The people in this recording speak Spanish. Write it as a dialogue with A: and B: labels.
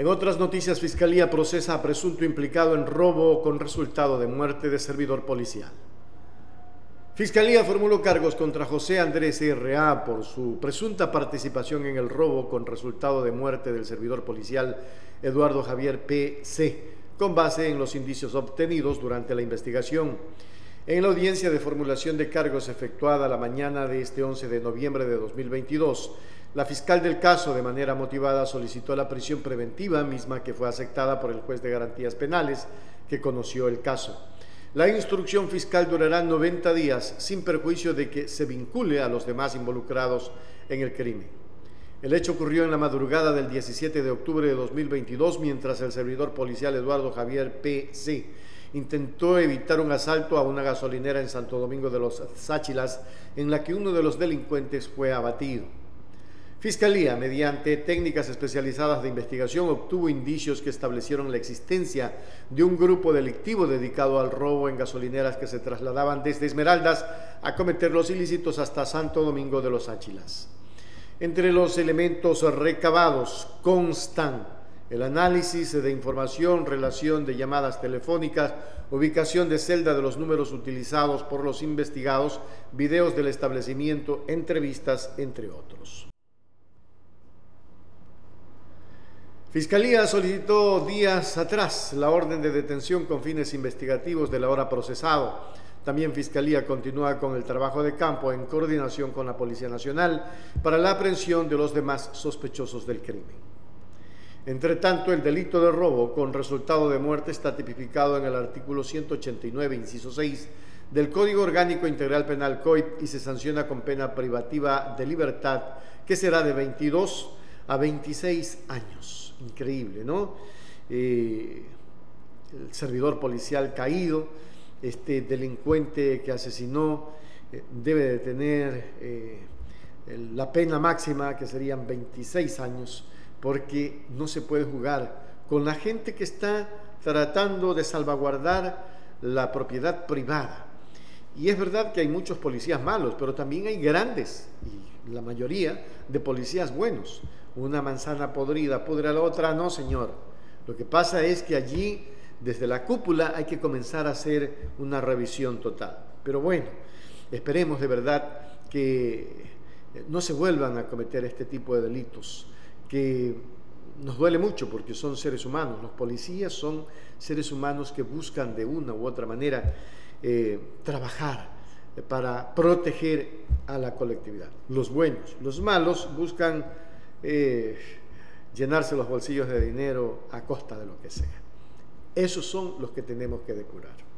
A: En otras noticias, Fiscalía procesa a presunto implicado en robo con resultado de muerte de servidor policial. Fiscalía formuló cargos contra José Andrés R.A. por su presunta participación en el robo con resultado de muerte del servidor policial Eduardo Javier P.C., con base en los indicios obtenidos durante la investigación. En la audiencia de formulación de cargos efectuada la mañana de este 11 de noviembre de 2022, la fiscal del caso, de manera motivada, solicitó la prisión preventiva, misma que fue aceptada por el juez de garantías penales que conoció el caso. La instrucción fiscal durará 90 días, sin perjuicio de que se vincule a los demás involucrados en el crimen. El hecho ocurrió en la madrugada del 17 de octubre de 2022, mientras el servidor policial Eduardo Javier P.C. intentó evitar un asalto a una gasolinera en Santo Domingo de los Sáchilas, en la que uno de los delincuentes fue abatido. Fiscalía, mediante técnicas especializadas de investigación, obtuvo indicios que establecieron la existencia de un grupo delictivo dedicado al robo en gasolineras que se trasladaban desde Esmeraldas a cometer los ilícitos hasta Santo Domingo de los Áchilas. Entre los elementos recabados constan el análisis de información, relación de llamadas telefónicas, ubicación de celda de los números utilizados por los investigados, videos del establecimiento, entrevistas, entre otros. Fiscalía solicitó días atrás la orden de detención con fines investigativos del ahora procesado. También Fiscalía continúa con el trabajo de campo en coordinación con la Policía Nacional para la aprehensión de los demás sospechosos del crimen. Entre tanto, el delito de robo con resultado de muerte está tipificado en el artículo 189, inciso 6 del Código Orgánico Integral Penal COIP y se sanciona con pena privativa de libertad que será de 22 a 26 años increíble, ¿no? Eh, el servidor policial caído, este delincuente que asesinó, eh, debe de tener eh, la pena máxima, que serían 26 años, porque no se puede jugar con la gente que está tratando de salvaguardar la propiedad privada. Y es verdad que hay muchos policías malos, pero también hay grandes, y la mayoría, de policías buenos una manzana podrida pudre a la otra, no, señor. Lo que pasa es que allí, desde la cúpula, hay que comenzar a hacer una revisión total. Pero bueno, esperemos de verdad que no se vuelvan a cometer este tipo de delitos, que nos duele mucho porque son seres humanos. Los policías son seres humanos que buscan de una u otra manera eh, trabajar para proteger a la colectividad. Los buenos, los malos buscan eh, llenarse los bolsillos de dinero a costa de lo que sea. Esos son los que tenemos que depurar.